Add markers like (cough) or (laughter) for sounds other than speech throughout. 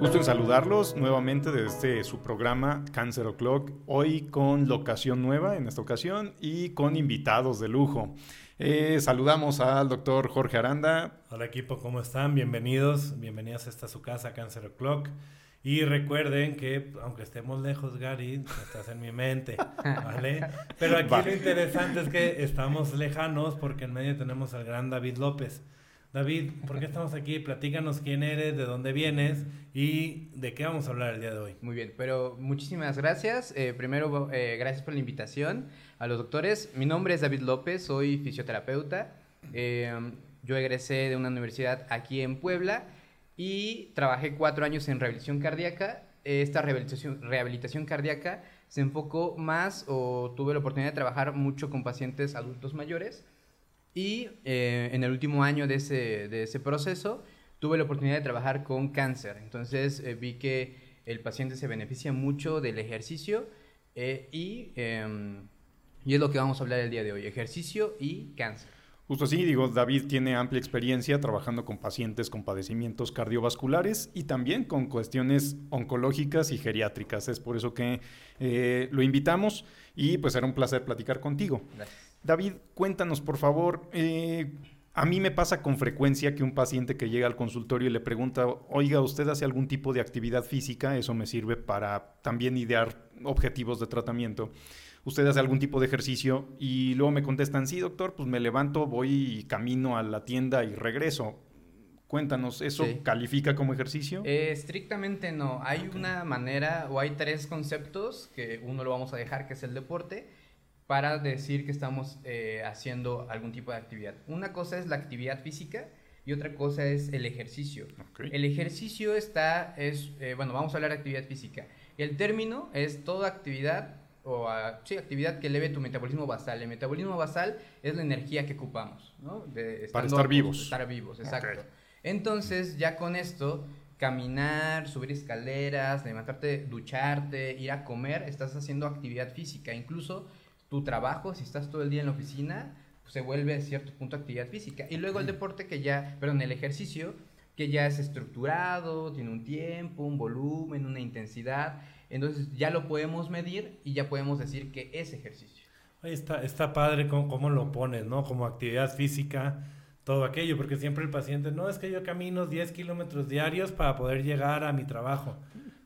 Gusto en saludarlos nuevamente desde su programa Cancer O'Clock, hoy con locación nueva en esta ocasión y con invitados de lujo. Eh, saludamos al doctor Jorge Aranda. Hola equipo, ¿cómo están? Bienvenidos, bienvenidos a esta su casa Cancer O'Clock. Y recuerden que, aunque estemos lejos, Gary, estás en mi mente, (laughs) ¿vale? Pero aquí lo interesante es que estamos lejanos porque en medio tenemos al gran David López. David, ¿por qué estamos aquí? Platícanos quién eres, de dónde vienes y de qué vamos a hablar el día de hoy. Muy bien, pero muchísimas gracias. Eh, primero, eh, gracias por la invitación a los doctores. Mi nombre es David López, soy fisioterapeuta. Eh, yo egresé de una universidad aquí en Puebla y trabajé cuatro años en rehabilitación cardíaca. Esta rehabilitación, rehabilitación cardíaca se enfocó más o tuve la oportunidad de trabajar mucho con pacientes adultos mayores y eh, en el último año de ese, de ese, proceso tuve la oportunidad de trabajar con cáncer. Entonces eh, vi que el paciente se beneficia mucho del ejercicio eh, y, em, y es lo que vamos a hablar el día de hoy, ejercicio y cáncer. Justo así, digo, David tiene amplia experiencia trabajando con pacientes con padecimientos cardiovasculares y también con cuestiones oncológicas y geriátricas. Es por eso que eh, lo invitamos y pues será un placer platicar contigo. Gracias. David, cuéntanos por favor, eh, a mí me pasa con frecuencia que un paciente que llega al consultorio y le pregunta, oiga, ¿usted hace algún tipo de actividad física? Eso me sirve para también idear objetivos de tratamiento usted hace algún tipo de ejercicio y luego me contestan, sí, doctor, pues me levanto, voy y camino a la tienda y regreso. Cuéntanos, ¿eso califica como ejercicio? Eh, estrictamente no. Hay una manera o hay tres conceptos que uno lo vamos a dejar, que es el deporte, para decir que estamos eh, haciendo algún tipo de actividad. Una cosa es la actividad física y otra cosa es el ejercicio. El ejercicio está, es, eh, bueno, vamos a hablar de actividad física. El término es toda actividad o a, sí, actividad que eleve tu metabolismo basal. El metabolismo basal es la energía que ocupamos, ¿no? Para estar vivos. Estar vivos, exacto. Entonces, ya con esto, caminar, subir escaleras, levantarte, ducharte, ir a comer, estás haciendo actividad física. Incluso tu trabajo, si estás todo el día en la oficina, pues, se vuelve a cierto punto actividad física. Y luego el deporte que ya, perdón, el ejercicio que ya es estructurado, tiene un tiempo, un volumen, una intensidad. Entonces ya lo podemos medir y ya podemos decir que es ejercicio. Está, está padre cómo, cómo, lo pones, ¿no? Como actividad física, todo aquello, porque siempre el paciente, no, es que yo camino 10 kilómetros diarios para poder llegar a mi trabajo.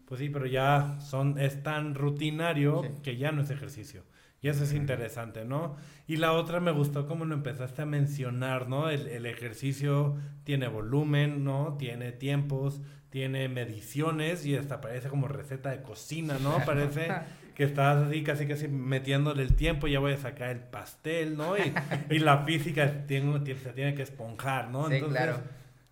Pues sí, pero ya son, es tan rutinario que ya no es ejercicio. Y eso es interesante, ¿no? Y la otra me gustó como lo empezaste a mencionar, ¿no? El, el ejercicio tiene volumen, ¿no? Tiene tiempos, tiene mediciones y hasta parece como receta de cocina, ¿no? (laughs) Parece que estás así casi casi metiéndole el tiempo, ya voy a sacar el pastel, ¿no? Y, (laughs) y la física tiene, se tiene que esponjar, ¿no? Sí, claro.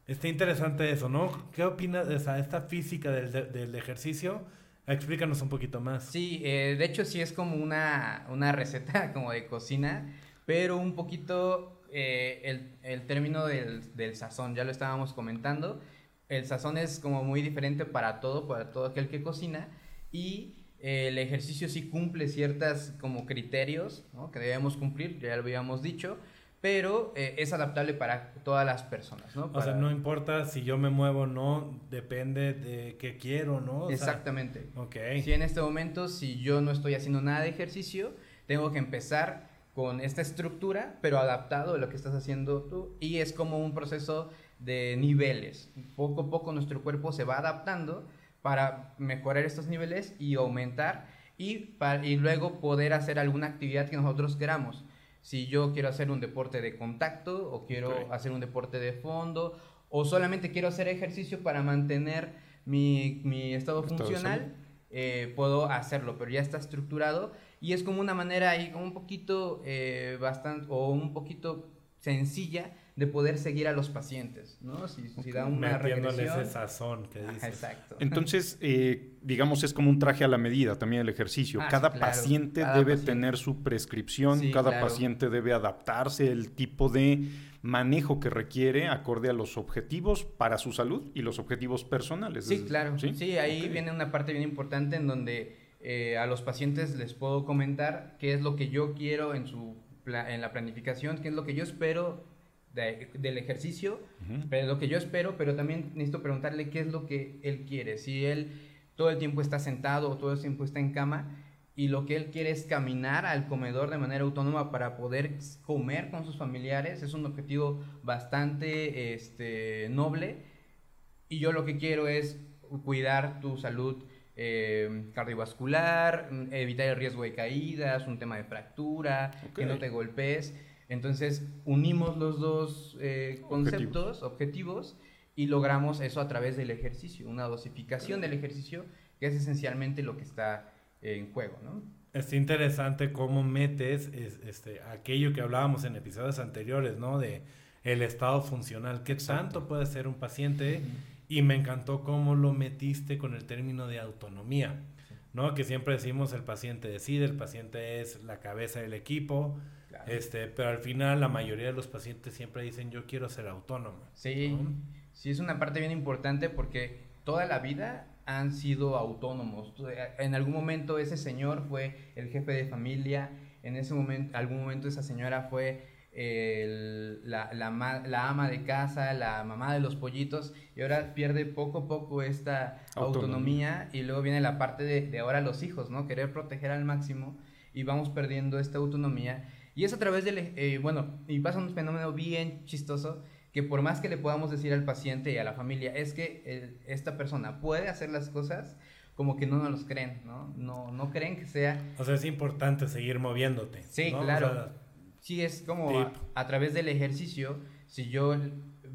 Está interesante eso, ¿no? ¿Qué opinas de esa, esta física del, del ejercicio? Explícanos un poquito más. Sí, eh, de hecho sí es como una, una (laughs) receta como de cocina, pero un poquito eh, el, el, término del, del sazón, ya lo estábamos comentando. El sazón es como muy diferente para todo, para todo aquel que cocina y eh, el ejercicio sí cumple ciertas como criterios que debemos cumplir, ya lo habíamos dicho, pero eh, es adaptable para todas las personas, ¿no? O sea, no importa si yo me muevo o no, depende de qué quiero, ¿no? Exactamente. ok. Si en este momento, si yo no estoy haciendo nada de ejercicio, tengo que empezar con esta estructura, pero adaptado a lo que estás haciendo tú, y es como un proceso de niveles. Poco a poco nuestro cuerpo se va adaptando para mejorar estos niveles y aumentar y, para, y luego poder hacer alguna actividad que nosotros queramos. Si yo quiero hacer un deporte de contacto o quiero hacer un deporte de fondo o solamente quiero hacer ejercicio para mantener mi, mi estado, funcional, eh, puedo hacerlo, pero ya está estructurado y es como una manera ahí como un poquito eh, bastante o un poquito sencilla de poder seguir a los pacientes, ¿no? Si, si da una Metiéndole ese sazón que dices. exacto. Entonces, eh, digamos, es como un traje a la medida también el ejercicio. Ah, cada paciente debe tener su prescripción, cada paciente debe adaptarse el tipo de manejo que requiere acorde a los objetivos para su salud y los objetivos personales. Sí, claro. Sí, ahí viene una parte bien importante en donde eh, a los pacientes les puedo comentar qué es lo que yo quiero en su en la planificación, qué es lo que yo espero del ejercicio, pero lo que yo espero, pero también necesito preguntarle qué es lo que él quiere. Si él todo el tiempo está sentado o todo el tiempo está en cama y lo que él quiere es caminar al comedor de manera autónoma para poder comer con sus familiares, es un objetivo bastante este, noble. Y yo lo que quiero es cuidar tu salud eh, cardiovascular, evitar el riesgo de caídas, un tema de fractura, que no te golpees. Entonces unimos los dos eh, conceptos, objetivos. y logramos eso a través del ejercicio, una dosificación del ejercicio, que es esencialmente lo que está en juego, ¿no? Es interesante cómo metes este, aquello que hablábamos en episodios anteriores, ¿no? De el estado funcional, qué tanto puede ser un paciente y me encantó cómo lo metiste con el término de autonomía, ¿no? Que siempre decimos el paciente decide, el paciente es la cabeza del equipo, este, pero al final la mayoría de los pacientes siempre dicen yo quiero ser autónomo. Sí, sí es una parte bien importante porque toda la vida han sido autónomos. En algún momento ese señor fue el jefe de familia, en ese momento, algún momento esa señora fue la, la, ama de casa, la mamá de los pollitos, y ahora pierde poco a poco esta autonomía, y luego viene la parte de, de ahora los hijos, ¿no? Querer proteger al máximo y vamos perdiendo esta autonomía y es a través del, eh, bueno, y pasa un fenómeno bien chistoso, que por más que le podamos decir al paciente y a la familia, es que esta persona puede hacer las cosas, como que no nos los creen, ¿no? No, no creen que sea... O sea, es importante seguir moviéndote. Sí, claro. sí, es como a, través del ejercicio, si yo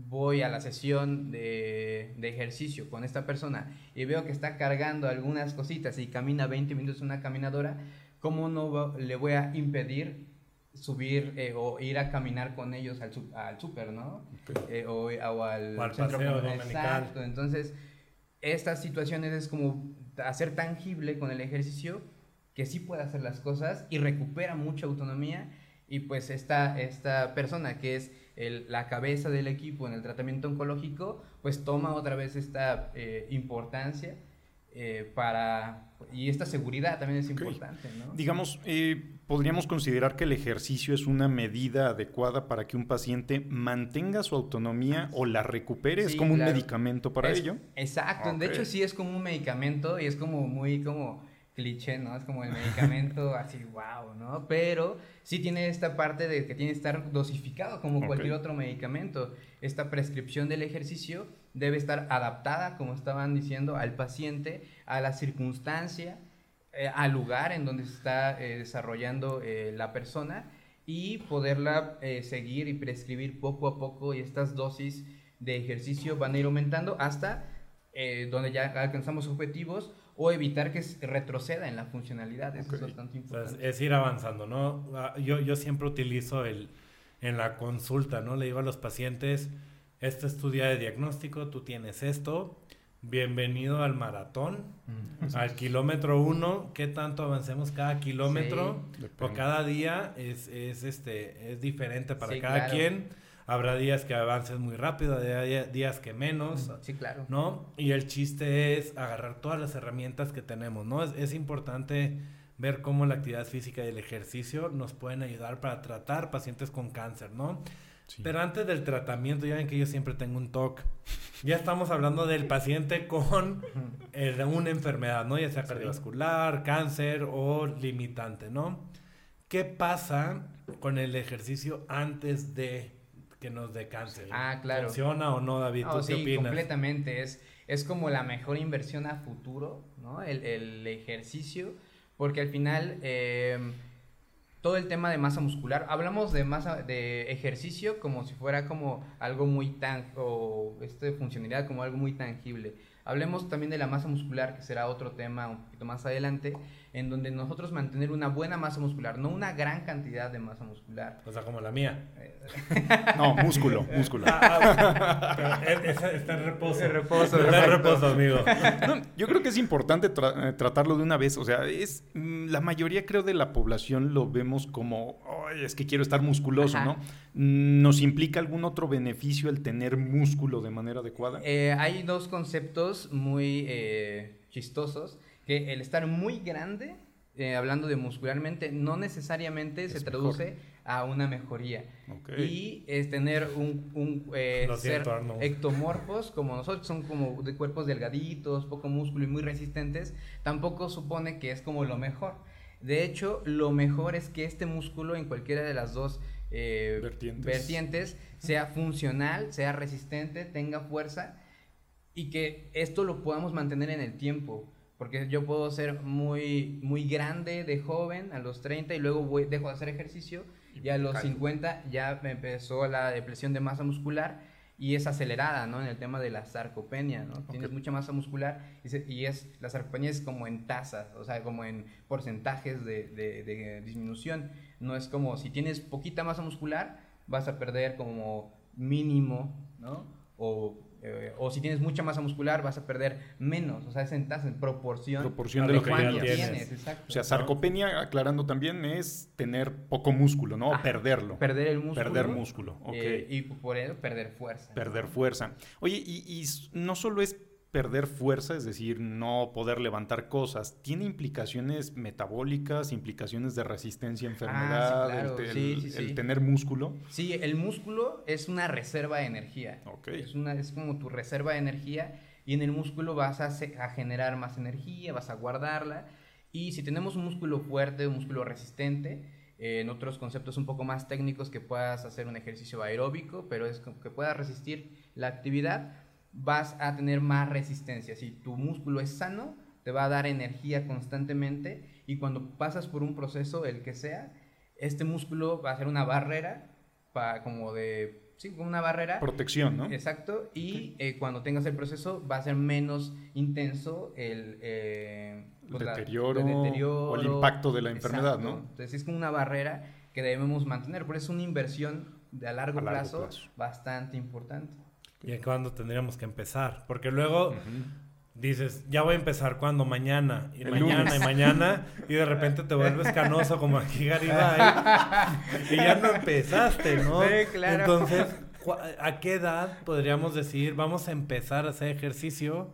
voy a la sesión de, de, ejercicio con esta persona y veo que está cargando algunas cositas y camina 20 minutos en una caminadora, ¿cómo no le voy a impedir subir eh, o ir a caminar con ellos al, al súper, ¿no? Eh, o, al, centro Exacto. Entonces, estas situaciones es como hacer tangible con el ejercicio que sí puede hacer las cosas y recupera mucha autonomía y pues esta, esta persona que es la cabeza del equipo en el tratamiento oncológico, pues toma otra vez esta eh, importancia para... Y esta seguridad también es importante, ¿no? Digamos, podríamos considerar que el ejercicio es una medida adecuada para que un paciente mantenga su autonomía o la recupere. es como un medicamento para ello. Exacto. De hecho, sí es como un medicamento y es como muy como cliché, ¿no? Es como el medicamento (laughs) así, wow, ¿no? Pero sí tiene esta parte de que tiene que estar dosificado como cualquier otro medicamento. Esta prescripción del ejercicio debe estar adaptada, como estaban diciendo, al paciente, a la circunstancia eh, al lugar en donde se está eh, desarrollando eh, la persona y poderla seguir y prescribir poco a poco y estas dosis de ejercicio van a ir aumentando hasta donde ya alcanzamos objetivos o evitar que retroceda en la funcionalidad. Eso es bastante importante. es ir avanzando, ¿no? Ah, yo, yo siempre utilizo el, en la consulta, ¿no? Le digo a los pacientes, este es tu día de diagnóstico, tú tienes esto, bienvenido al maratón, mm. al kilómetro uno, qué tanto avancemos cada kilómetro o cada día es, es, este, es diferente para cada quien. Habrá días que avances muy rápido, días que menos. Sí, claro. ¿No? Y el chiste es agarrar todas las herramientas que tenemos, ¿no? Es, es importante ver cómo la actividad física y el ejercicio nos pueden ayudar para tratar pacientes con cáncer, ¿no? Pero antes del tratamiento, ya ven que yo siempre tengo un TOC. Ya estamos hablando del paciente con una enfermedad, ¿no? Ya sea cardiovascular, cáncer o limitante, ¿no? ¿Qué pasa con el ejercicio antes de que nos dé cáncer? Ah, claro. ¿Funciona o no, David? ¿Tú qué opinas? completamente. Es, es como la mejor inversión a futuro, ¿no? El, el ejercicio, porque al final... Eh, todo el tema de masa muscular. Hablamos de masa de ejercicio como si fuera como algo muy tan o este funcionalidad como algo muy tangible. Hablemos también de la masa muscular, que será otro tema poquito más adelante, en donde nosotros mantener una buena masa muscular, no una gran cantidad de masa muscular. O sea, como la mía. no, músculo, músculo. Ah, ah, está en reposo. reposo. Está en reposo, amigo. yo creo que es importante eh, tratarlo de una vez. O sea, es mm, la mayoría, creo, de la población lo vemos como, es que quiero estar musculoso, ¿no? ¿Nos implica algún otro beneficio el tener músculo de manera adecuada? Eh, hay dos conceptos muy eh, chistosos que el estar muy grande, eh, hablando de muscularmente, no necesariamente se traduce a una mejoría. Y es tener un, un, eh, ser siento, ectomorfos como nosotros, son como de cuerpos delgaditos, poco músculo y muy resistentes, tampoco supone que es como lo mejor. De hecho, lo mejor es que este músculo en cualquiera de las dos eh, Vertientes. vertientes sea funcional, sea resistente, tenga fuerza y que esto lo podamos mantener en el tiempo. Porque yo puedo ser muy, muy grande de joven a los 30 y luego voy, dejo de hacer ejercicio y a los caigo. 50 ya me empezó la depresión de masa muscular y es acelerada, ¿no? En el tema de la sarcopenia, ¿no? Tienes mucha masa muscular y, se- y es, la sarcopenia es como en tasas, o sea, como en porcentajes de, de- de disminución. No es como si tienes poquita masa muscular, vas a perder como mínimo, ¿no? O, eh, o si tienes mucha masa muscular, vas a perder menos, o sea, es en tasa, en proporción, Proporción de lo que ya tienes. exacto. O sea, sarcopenia, aclarando también, es tener poco músculo, ¿no? O Ah, perderlo. perder el músculo. Perder músculo, ok. eh, y por ello perder fuerza. Perder fuerza. Oye, y, no solo es perder fuerza, es decir, no poder levantar cosas, tiene implicaciones metabólicas, implicaciones de resistencia a enfermedad, claro. el, te- Sí, el- sí, sí. el tener músculo. Sí, el músculo es una reserva de energía. Ok. Es, una, es como tu reserva de energía y en el músculo vas a, generar más energía, vas a guardarla. Y si tenemos un músculo fuerte, un músculo resistente, eh, en otros conceptos un poco más técnicos que puedas hacer un ejercicio aeróbico, pero es como que puedas resistir la actividad, vas a tener más resistencia. Si tu músculo es sano, te va a dar energía constantemente y cuando pasas por un proceso, el que sea, este músculo va a ser una barrera, pa- como de, sí, como una barrera. Protección, ¿no? Exacto, y eh, cuando tengas el proceso va a ser menos intenso el, eh, pues, la- Deterioro el deterioro. o el impacto de la enfermedad, ¿no? Entonces es como una barrera que debemos mantener, por eso es una inversión de a largo, A largo plazo, plazo. bastante importante. ¿Y cuándo tendríamos que empezar? Porque luego Ujú. dices, ya voy a empezar cuando mañana, y El mañana, lunes. y mañana, y de repente te vuelves canoso como aquí Garibay, (laughs) y ya no empezaste, ¿no? Sí, claro. Entonces, ¿cu- ¿a qué edad podríamos decir, vamos a empezar a hacer ejercicio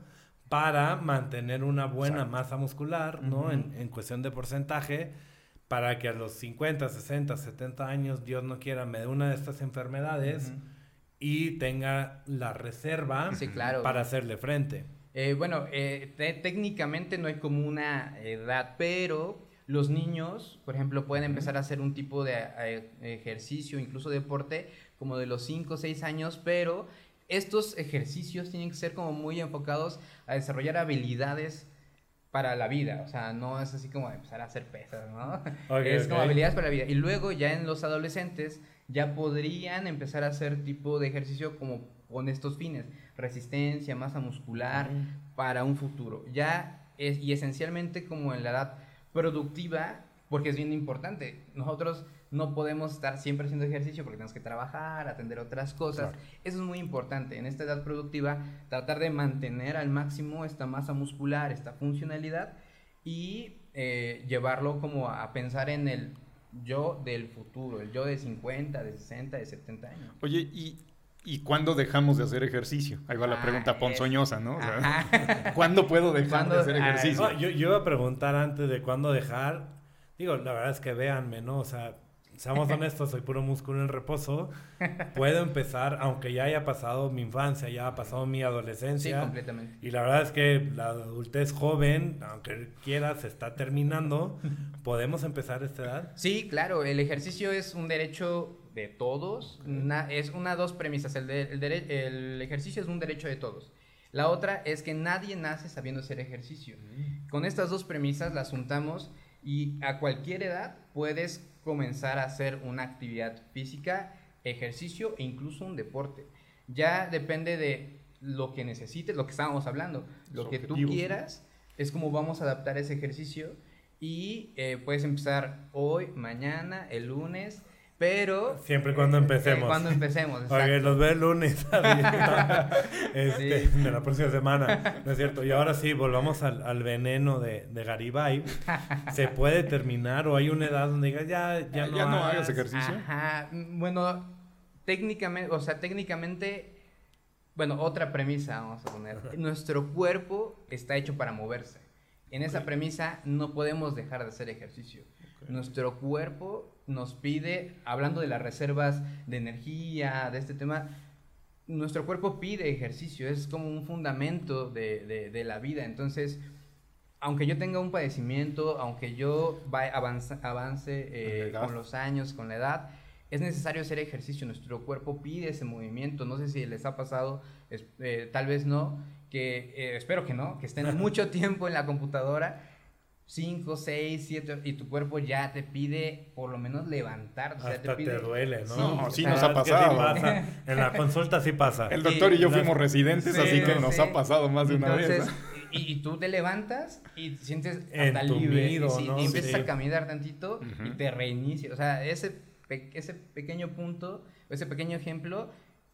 para mantener una buena Exacto. masa muscular, ¿no? Ujú. en, en cuestión de porcentaje, para que a los 50, 60, 70 años, Dios no quiera, me dé una de estas enfermedades. Y tenga la reserva Sí, claro. para hacerle frente. Eh, bueno, eh, te- técnicamente no hay como una edad, pero los niños, por ejemplo, pueden empezar a hacer un tipo de eh, ejercicio, incluso deporte, como de los 5 o 6 años, pero estos ejercicios tienen que ser como muy enfocados a desarrollar habilidades para la vida, o sea, no es así como empezar a hacer pesas, ¿no? (laughs) Es como habilidades para la vida. Y luego ya en los adolescentes ya podrían empezar a hacer tipo de ejercicio como con estos fines, resistencia, masa muscular, para un futuro. Ya es, y esencialmente como en la edad productiva, porque es bien importante. Nosotros no podemos estar siempre haciendo ejercicio porque tenemos que trabajar, atender otras cosas. Claro. Eso es muy importante. En esta edad productiva, tratar de mantener al máximo esta masa muscular, esta funcionalidad y eh, llevarlo como a pensar en el yo del futuro, el yo de 50, de 60, de 70 años. Oye, ¿y, ¿y cuándo dejamos de hacer ejercicio? Ahí va la Ah, pregunta ponzoñosa, ¿no? O sea. (laughs) ¿Cuándo puedo dejar ¿Cuándo? de hacer Ah, ejercicio? No, yo, yo iba a preguntar antes de cuándo dejar. Digo, la verdad es que véanme, ¿no? O sea, seamos honestos, soy puro músculo en reposo. Puedo empezar, aunque ya haya pasado mi infancia, ya ha pasado mi Sí, adolescencia. completamente. y la verdad es que la adultez joven, aunque quiera, se está terminando. ¿Podemos empezar a esta edad? Sí, claro, el ejercicio es un derecho de todos. Na- es una dos premisas. El, de- el el ejercicio es un derecho de todos. La otra es que nadie nace sabiendo hacer ejercicio. Con estas dos premisas las juntamos y a cualquier edad puedes comenzar a hacer una actividad física, ejercicio e incluso un deporte. Ya depende de lo que necesites, lo que estábamos hablando, lo Los que tú quieras, es como vamos a adaptar ese ejercicio y eh, puedes empezar hoy, mañana, el lunes, pero... Siempre y cuando eh, empecemos. cuando empecemos, Ok, exacto. los ve el lunes. (laughs) (laughs) este, Sí. De la próxima semana. No es cierto. Y ahora sí, volvamos al, al veneno de, de Garibay. ¿Se puede terminar o hay una edad donde digas ya, ya Ah, no, ya no hagas? hagas ejercicio. Ajá, mm, bueno, técnicamente, o sea, técnicamente, bueno, otra premisa vamos a poner. Nuestro cuerpo está hecho para moverse. En esa premisa no podemos dejar de hacer ejercicio. Nuestro cuerpo nos pide, hablando de las reservas de energía, de este tema, nuestro cuerpo pide ejercicio, es como un fundamento de, la vida. Entonces, aunque yo tenga un padecimiento, aunque yo avance, avance eh, con los años, con la edad, es necesario hacer ejercicio. Nuestro cuerpo pide ese movimiento. No sé si les ha pasado, eh, tal vez no, que eh, espero que no, que estén (laughs) mucho tiempo en la computadora 5, 6, 7, y tu cuerpo ya te pide por lo menos levantar. O sea, te, pide... duele, ¿no? Sí, sí nos ha pasado. En la consulta sí pasa. El doctor y, yo fuimos residentes, así que nos ha pasado más de una vez. Y, y, tú te levantas y te sientes hasta libre. Y, y, empiezas a caminar tantito y te reinicia. O sea, ese, ese pequeño punto, ese pequeño ejemplo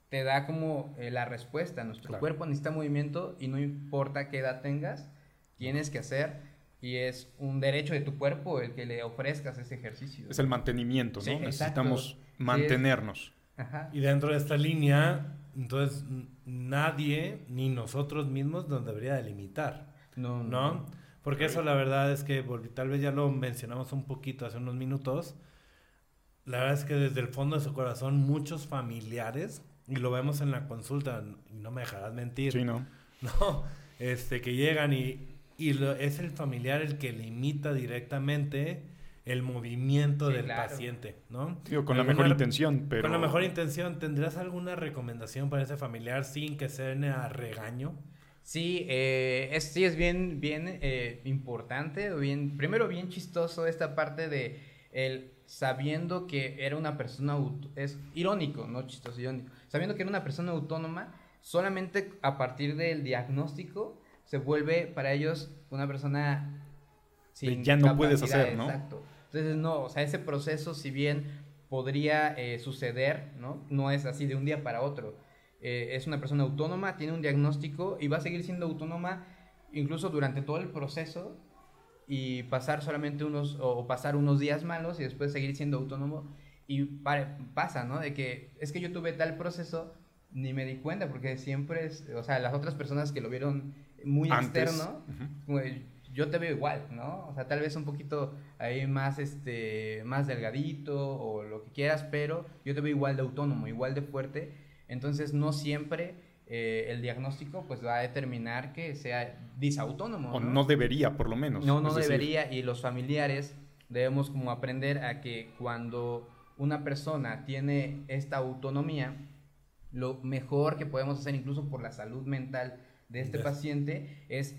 te da como eh, la respuesta. Nuestro cuerpo necesita movimiento y no importa qué edad tengas, tienes que hacer y es un derecho de tu cuerpo el que le ofrezcas ese ejercicio. Es el mantenimiento, ¿no? Necesitamos mantenernos. Y dentro de esta línea, entonces nadie, ni nosotros mismos, nos debería delimitar. No, no. Porque eso la verdad es que, tal vez ya lo mencionamos un poquito hace unos minutos, la verdad es que desde el fondo de su corazón muchos familiares, y lo vemos en la consulta, y no me dejarás mentir. Sí, no. (laughs) No, este, que llegan y y es el familiar el que limita directamente el movimiento del paciente, ¿no? con la mejor intención, pero... Con la mejor intención, ¿tendrás alguna recomendación para ese familiar sin que sea a regaño? Sí, eh, es, sí es bien, bien eh, importante, bien, primero bien chistoso esta parte de el sabiendo que era una persona, es irónico, no chistoso, irónico, sabiendo que era una persona autónoma, solamente a partir del diagnóstico se vuelve para ellos una persona sin ya no puedes hacer, ¿no? Exacto. Entonces, no, o sea, ese proceso, si bien podría eh, suceder, ¿no? No es así de un día para otro. Eh, es una persona autónoma, tiene un diagnóstico y va a seguir siendo autónoma incluso durante todo el proceso y pasar solamente unos, o pasar unos días malos y después seguir siendo autónomo. Y pasa, ¿no? De que es que yo tuve tal proceso, ni me di cuenta, porque siempre es, o sea, las otras personas que lo vieron muy externo, yo te veo igual, ¿no? O sea, tal vez un poquito ahí más, este, más delgadito o lo que quieras, pero yo te veo igual de autónomo, igual de fuerte. Entonces, no siempre eh, el diagnóstico pues va a determinar que sea disautónomo. O no, debería, por lo menos. No, no debería. Y los familiares debemos como aprender a que cuando una persona tiene esta autonomía, lo mejor que podemos hacer incluso por la salud mental de este paciente es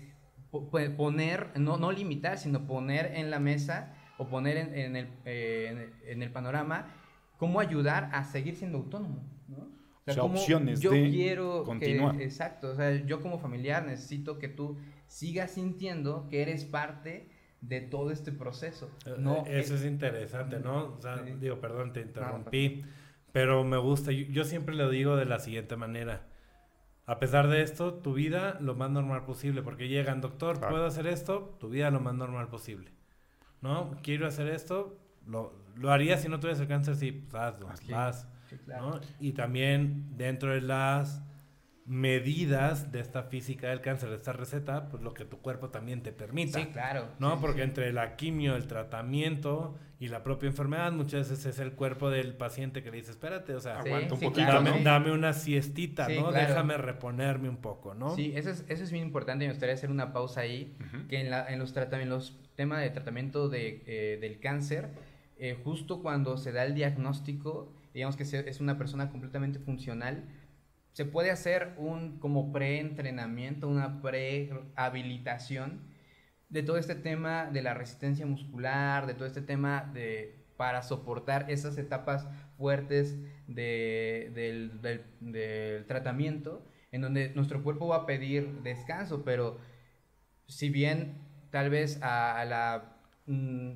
poner, no, no limitar, sino poner en la mesa o poner en, el, eh, en, el, panorama cómo ayudar a seguir siendo autónomo, ¿no? O sea, opciones yo de quiero continuar. exacto, o sea, yo como familiar necesito que tú sigas sintiendo que eres parte de todo este proceso. Eh, no, eh, Eso es interesante, ¿no? O sea, digo, perdón, te interrumpí, pero me gusta, yo siempre lo digo de la siguiente manera a pesar de esto, tu vida lo más normal posible, porque llegan, doctor, ¿puedo hacer esto? Tu vida lo más normal posible. ¿No? Quiero hacer esto, lo, lo haría si no tuvieras el cáncer, sí, pues hazlo, haz. ¿no? Y también dentro de las medidas de esta física del cáncer, de esta receta, pues lo que tu cuerpo también te permita. Sí, claro. ¿No? Porque entre la quimio, el tratamiento y la propia enfermedad, muchas veces es el cuerpo del paciente que le dice, espérate, o sea, aguanta un poquito, dame, una siestita, ¿no? Déjame reponerme un poco, ¿no? Sí, eso es, eso es bien importante, me gustaría hacer una pausa ahí, que en, la, en los, los temas de tratamiento de, eh, del cáncer, eh, justo cuando se da el diagnóstico, digamos que es una persona completamente funcional, se puede hacer un como preentrenamiento, una prehabilitación de todo este tema de la resistencia muscular, de todo este tema de para soportar esas etapas fuertes del, tratamiento, en donde nuestro cuerpo va a pedir descanso, pero si bien tal vez a, la, mm,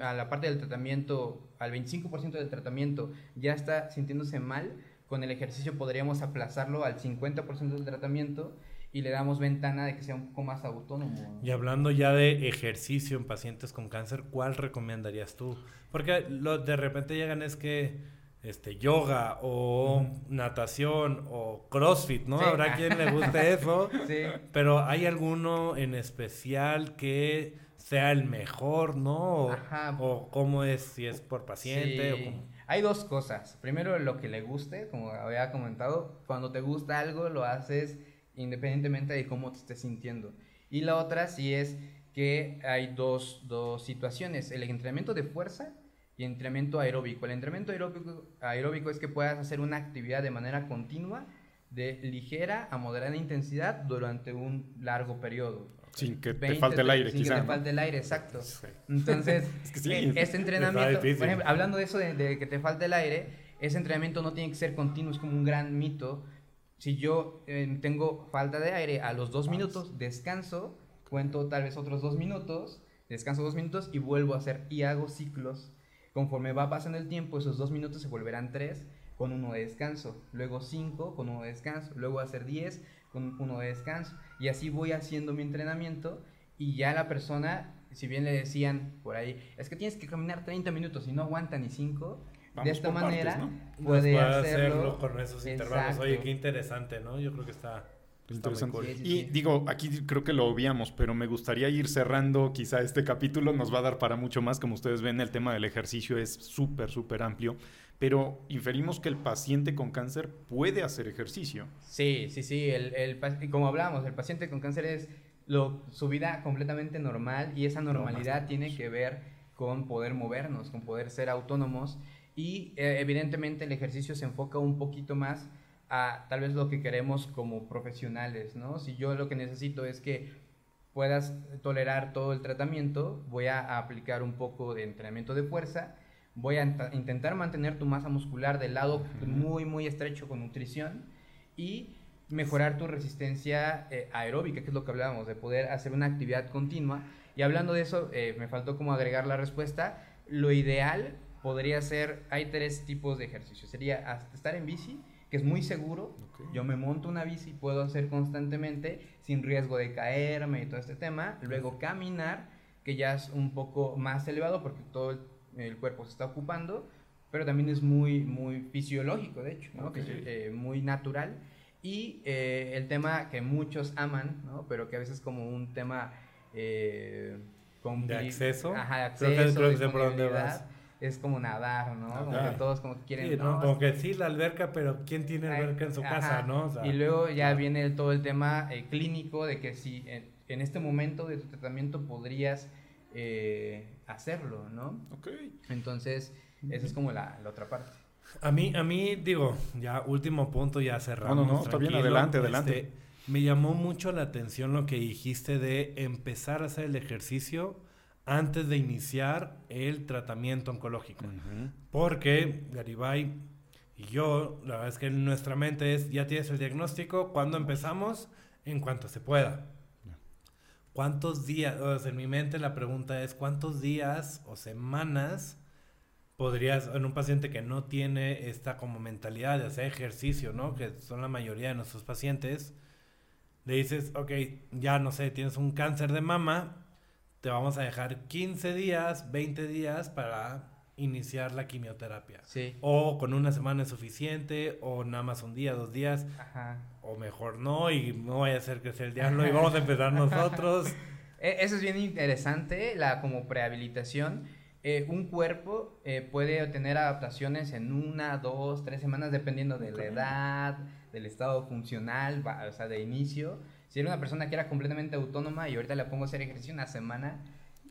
a la parte del tratamiento, al 25% del tratamiento ya está sintiéndose mal, con el ejercicio podríamos aplazarlo al 50% del tratamiento y le damos ventana de que sea un poco más autónomo. Y hablando ya de ejercicio en pacientes con cáncer, ¿cuál recomendarías tú? Porque lo, de repente llegan es que este yoga o natación o CrossFit, ¿no? Habrá quien le guste (laughs) eso. Sí. Pero hay alguno en especial que sea el mejor, ¿no? Ajá. O cómo es, si es por paciente o Hay dos cosas. Primero, lo que le guste, como había comentado, cuando te gusta algo lo haces independientemente de cómo te estés sintiendo. Y la otra sí es que hay dos, dos situaciones, el entrenamiento de fuerza y entrenamiento aeróbico. El entrenamiento aeróbico, aeróbico es que puedas hacer una actividad de manera continua, de ligera a moderada intensidad durante un largo periodo. Sin que te falte el aire, sin que te falte el aire, exacto. (laughs) Entonces, eh, este entrenamiento, por ejemplo, hablando de eso de, que te falte el aire, ese entrenamiento no tiene que ser continuo, es como un gran mito. Si yo eh, tengo falta de aire a los dos minutos, descanso, cuento tal vez otros dos minutos, descanso dos minutos y vuelvo a hacer y hago ciclos. Conforme va pasando el tiempo, esos dos minutos se volverán tres con uno de descanso, luego cinco con uno de descanso, luego hacer diez con uno de descanso. Y así voy haciendo mi entrenamiento y ya la persona, si bien le decían por ahí, es que tienes que caminar 30 minutos y no aguanta ni 5, de esta manera puede, hacerlo, con esos intervalos. Oye, qué interesante, ¿no? Yo creo que está... Interesante. y digo, aquí creo que lo obviamos, pero me gustaría ir cerrando quizá este capítulo, nos va a dar para mucho más, como ustedes ven, el tema del ejercicio es súper, súper amplio pero inferimos que el paciente con cáncer puede hacer ejercicio. Sí, sí, sí, el, el, como hablamos, el paciente con cáncer es lo, su vida completamente normal y esa normalidad tiene que ver con poder movernos, con poder ser autónomos y eh, evidentemente el ejercicio se enfoca un poquito más a tal vez lo que queremos como profesionales, ¿no? Si yo lo que necesito es que puedas tolerar todo el tratamiento, voy a aplicar un poco de entrenamiento de fuerza voy a intentar mantener tu masa muscular del lado muy, muy estrecho con nutrición y mejorar tu resistencia eh, aeróbica, que es lo que hablábamos, de poder hacer una actividad continua. Y hablando de eso, eh, me faltó como agregar la respuesta. Lo ideal podría ser, hay tres tipos de ejercicio. Sería estar en bici, que es muy seguro. Yo me monto una bici, puedo hacer constantemente sin riesgo de caerme y todo este tema. Luego caminar, que ya es un poco más elevado porque todo el el cuerpo se está ocupando, pero también es muy, muy fisiológico, de hecho, ¿no? Eh, muy natural. Y eh, el tema que muchos aman, ¿no? pero que a veces como un tema eh, de acceso, ajá, acceso creo que, por dónde vas. es como nadar, ¿no? Como que todos como que quieren... Sí, ¿no? Como que sí, la alberca, pero ¿quién tiene alberca en su casa, no? y luego ya viene todo el tema clínico de que si en, en, este momento de tu tratamiento podrías eh, hacerlo, ¿no? Ok. Entonces, esa es como la, otra parte. A mí, a mí, digo, ya último punto, ya cerramos. No, no, no, está bien, adelante, adelante. Este, me llamó mucho la atención lo que dijiste de empezar a hacer el ejercicio antes de iniciar el tratamiento oncológico. Porque Garibay y yo, la verdad es que en nuestra mente es, ya tienes el diagnóstico, cuando empezamos? En cuanto se pueda. ¿Cuántos días, o sea, en mi mente la pregunta es, ¿cuántos días o semanas podrías, en un paciente que no tiene esta como mentalidad de hacer ejercicio, ¿no? Que son la mayoría de nuestros pacientes, le dices, ok, ya no sé, tienes un cáncer de mama, te vamos a dejar 15 días, 20 días para iniciar la quimioterapia. Sí. O con una semana es suficiente, o nada más un día, dos días. Ajá. O mejor no, y no vaya a ser que sea el diablo y (laughs) vamos a empezar nosotros. E, eso es bien interesante, la como prehabilitación. Eh, un cuerpo eh, puede tener adaptaciones en una, dos, tres semanas, dependiendo de la edad, del estado funcional, o sea, de inicio. Si era una persona que era completamente autónoma y ahorita le pongo a hacer ejercicio una semana,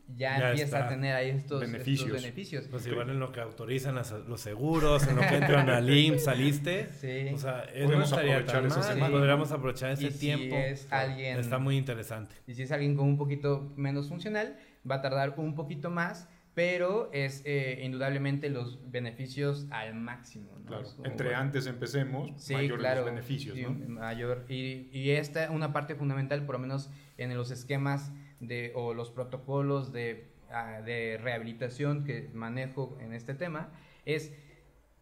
ya, empieza a tener ahí estos beneficios. Pues igual en lo que autorizan los seguros, en lo que entran al (laughs) IMSS, saliste. Sí. O sea, podemos aprovechar tan Podríamos aprovechar ese tiempo. es alguien, está muy interesante. Y si es alguien con un poquito menos funcional, va a tardar un poquito más, pero es eh, indudablemente los beneficios al máximo. Claro. Entre antes empecemos, mayor los beneficios. ¿no? Mayor. Y, y esta una parte fundamental, por lo menos en los esquemas de, o los protocolos de, ah, de rehabilitación que manejo en este tema, es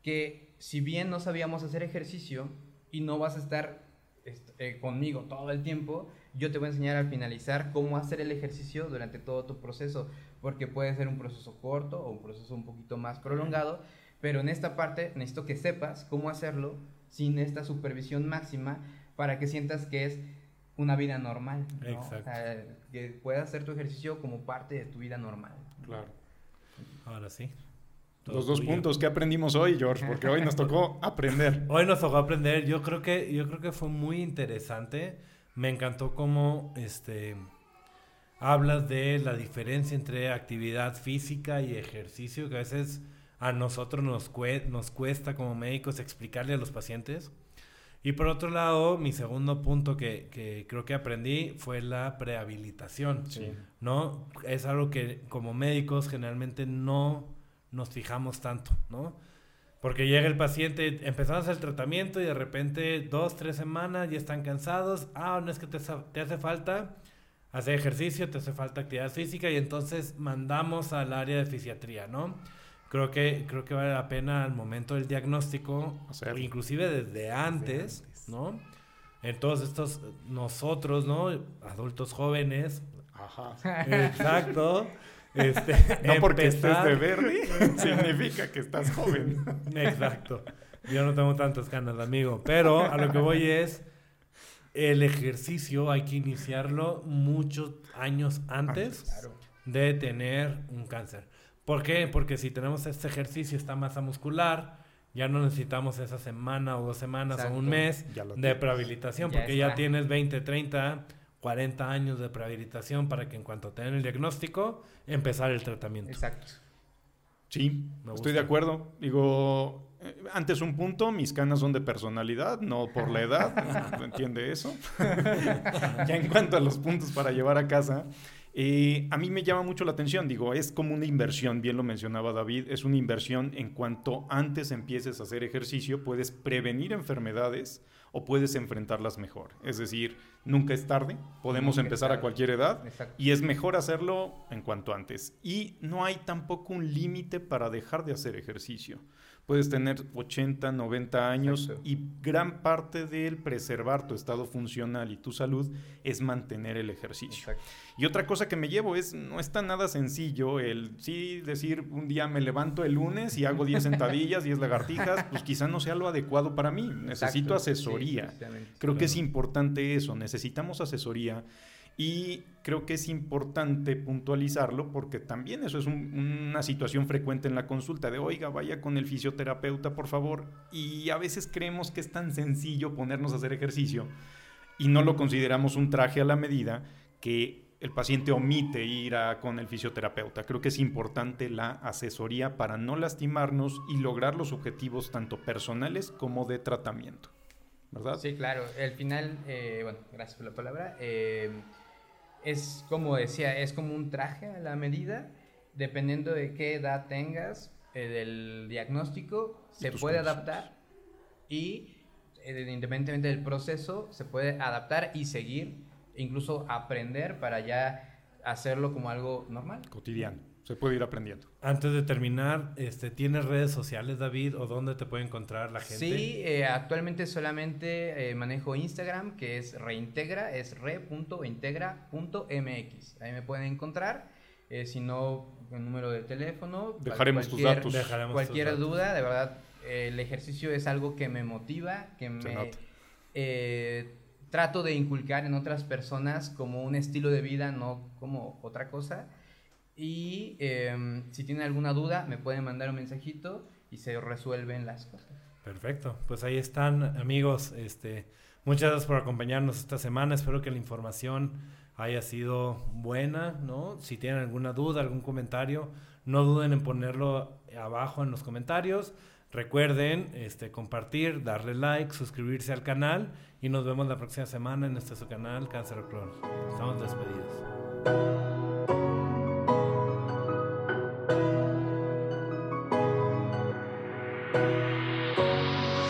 que si bien no sabíamos hacer ejercicio y no vas a estar eh, conmigo todo el tiempo, yo te voy a enseñar al finalizar cómo hacer el ejercicio durante todo tu proceso, porque puede ser un proceso corto o un proceso un poquito más prolongado, Pero en esta parte necesito que sepas cómo hacerlo sin esta supervisión máxima para que sientas que es una vida normal. ¿no? Exacto. O sea, que puedas hacer tu ejercicio como parte de tu vida normal. Claro. Ahora sí. Todo Los dos tuyo. puntos que aprendimos hoy, George, porque hoy nos tocó (laughs) aprender. Hoy nos tocó aprender. Yo creo que, yo creo que fue muy interesante. Me encantó cómo este, hablas de la diferencia entre actividad física y ejercicio, que a veces a nosotros nos, cue- nos cuesta como médicos explicarle a los pacientes. Y por otro lado, mi segundo punto que, que creo que aprendí fue la prehabilitación. Sí. ¿no? Es algo que como médicos generalmente no nos fijamos tanto, ¿no? Porque llega el paciente, empezamos el tratamiento y de repente dos, tres semanas ya están cansados. Ah, no es que te, te hace falta hacer ejercicio, te hace falta actividad física y entonces mandamos al área de fisiatría, ¿no? Creo que, creo que vale la pena al momento del diagnóstico, o inclusive desde antes, ¿no? En todos estos, nosotros, ¿no? Adultos jóvenes, Ajá. Exacto. (laughs) Este, No porque empezar- estés de verde (laughs) significa que estás joven. Exacto. Yo no tengo tantas ganas, amigo. Pero a lo que voy es, el ejercicio hay que iniciarlo muchos años antes Claro. de tener un cáncer. ¿Por qué? Porque si tenemos este ejercicio, esta masa muscular, ya no necesitamos esa semana o dos semanas o un Exacto. mes Ya de prehabilitación, Ya porque ya está. tienes 20, 30, 40 años de prehabilitación para que en cuanto te den el diagnóstico, empezar el tratamiento. Exacto. Sí, Me estoy de acuerdo. Digo, eh, antes un punto, mis canas son de personalidad, no por la edad. (laughs) ¿Entiende eso? (laughs) ya en cuanto a los puntos para llevar a casa, eh, a mí me llama mucho la atención. Digo, es como una inversión, bien lo mencionaba David, es una inversión en cuanto antes empieces a hacer ejercicio, puedes prevenir enfermedades o puedes enfrentarlas mejor. Es decir, nunca es tarde, podemos Nunca empezar a cualquier edad. Exacto. Y es mejor hacerlo en cuanto antes. Y no hay tampoco un límite para dejar de hacer ejercicio. Puedes tener 80, 90 años Exacto. y gran parte del preservar tu estado funcional y tu salud es mantener el ejercicio. Exacto. Y otra cosa que me llevo es, no está nada sencillo el sí decir un día me levanto el lunes y hago 10 (laughs) sentadillas, 10 lagartijas, pues quizá no sea lo adecuado para mí. Necesito Exacto. Asesoría. Creo que es importante eso, necesitamos asesoría y creo que es importante puntualizarlo porque también eso es un- una situación frecuente en la consulta de, oiga, vaya con el fisioterapeuta, por favor. Y a veces creemos que es tan sencillo ponernos a hacer ejercicio y no lo consideramos un traje a la medida que el paciente omite ir con el fisioterapeuta. Creo que es importante la asesoría para no lastimarnos y lograr los objetivos tanto personales como de tratamiento. ¿Verdad? Sí, claro. El final, eh, bueno, gracias por la palabra. eh, es como decía, es como un traje a la medida, dependiendo de qué edad tengas, eh, del diagnóstico, se puede condiciones. adaptar y eh, independientemente del proceso, se puede adaptar y seguir, incluso aprender para ya hacerlo como algo normal. cotidiano. Se puede ir aprendiendo. Antes de terminar, este, ¿tienes redes sociales, David? ¿O dónde te puede encontrar la gente? Sí, eh, actualmente solamente eh, manejo Instagram, que es reintegra, es re.integra.mx. Ahí me pueden encontrar. Eh, si no, el número de teléfono. Dejaremos tus cualquier- datos. Dejaremos Cualquier tus datos. duda, de verdad, eh, el ejercicio es algo que me motiva, que me nota. eh, trato de inculcar en otras personas como un estilo de vida, no como otra cosa. Y em, si tienen alguna duda, me pueden mandar un mensajito y se resuelven las cosas. Perfecto. Pues ahí están, amigos. Este, muchas gracias por acompañarnos esta semana. Espero que la información haya sido buena, ¿no? Si tienen alguna duda, algún comentario, no duden en ponerlo abajo en los comentarios. Recuerden este, compartir, darle like, suscribirse al canal y nos vemos la próxima semana en este su canal Cáncer Clon. Estamos despedidos.